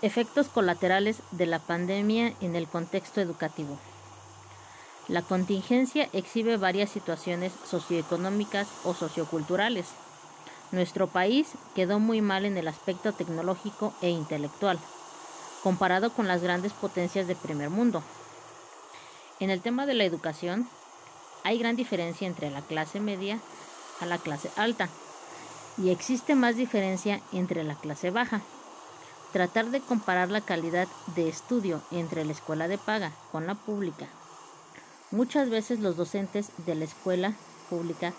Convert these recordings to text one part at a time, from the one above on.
Efectos colaterales de la pandemia en el contexto educativo. La contingencia exhibe varias situaciones socioeconómicas o socioculturales. Nuestro país quedó muy mal en el aspecto tecnológico e intelectual, comparado con las grandes potencias de primer mundo. En el tema de la educación, hay gran diferencia entre la clase media a la clase alta y existe más diferencia entre la clase baja. Tratar de comparar la calidad de estudio entre la escuela de paga con la pública. Muchas veces los docentes de la escuela pública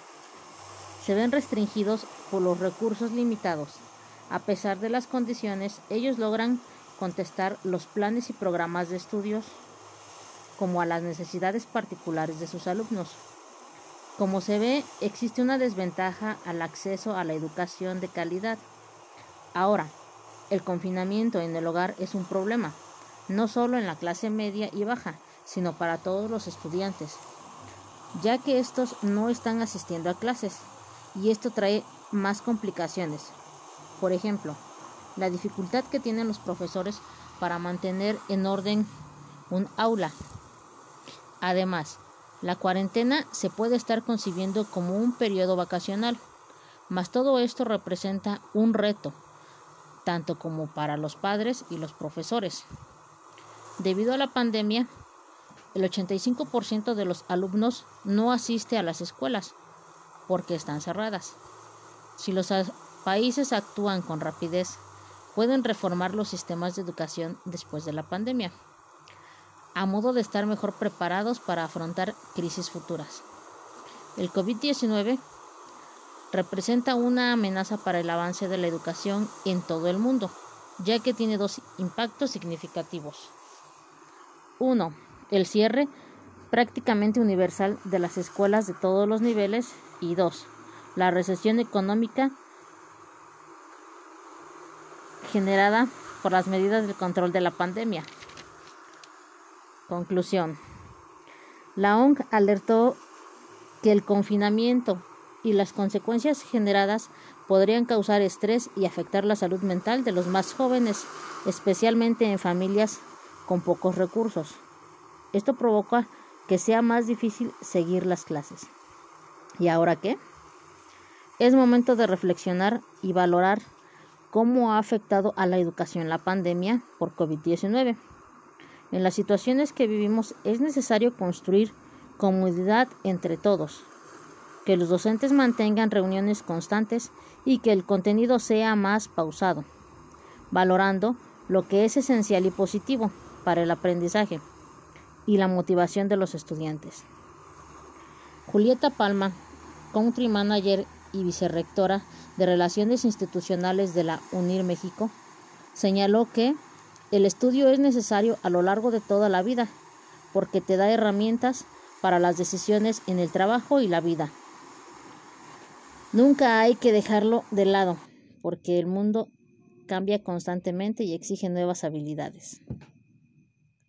se ven restringidos por los recursos limitados. A pesar de las condiciones, ellos logran contestar los planes y programas de estudios como a las necesidades particulares de sus alumnos. Como se ve, existe una desventaja al acceso a la educación de calidad. Ahora, el confinamiento en el hogar es un problema, no solo en la clase media y baja, sino para todos los estudiantes, ya que estos no están asistiendo a clases y esto trae más complicaciones. Por ejemplo, la dificultad que tienen los profesores para mantener en orden un aula Además, la cuarentena se puede estar concibiendo como un periodo vacacional, mas todo esto representa un reto, tanto como para los padres y los profesores. Debido a la pandemia, el 85% de los alumnos no asiste a las escuelas porque están cerradas. Si los países actúan con rapidez, pueden reformar los sistemas de educación después de la pandemia a modo de estar mejor preparados para afrontar crisis futuras. El COVID-19 representa una amenaza para el avance de la educación en todo el mundo, ya que tiene dos impactos significativos. Uno, el cierre prácticamente universal de las escuelas de todos los niveles y dos, la recesión económica generada por las medidas de control de la pandemia. Conclusión. La ONG alertó que el confinamiento y las consecuencias generadas podrían causar estrés y afectar la salud mental de los más jóvenes, especialmente en familias con pocos recursos. Esto provoca que sea más difícil seguir las clases. ¿Y ahora qué? Es momento de reflexionar y valorar cómo ha afectado a la educación la pandemia por COVID-19. En las situaciones que vivimos es necesario construir comodidad entre todos, que los docentes mantengan reuniones constantes y que el contenido sea más pausado, valorando lo que es esencial y positivo para el aprendizaje y la motivación de los estudiantes. Julieta Palma, Country Manager y Vicerrectora de Relaciones Institucionales de la UNIR México, señaló que el estudio es necesario a lo largo de toda la vida porque te da herramientas para las decisiones en el trabajo y la vida. Nunca hay que dejarlo de lado porque el mundo cambia constantemente y exige nuevas habilidades.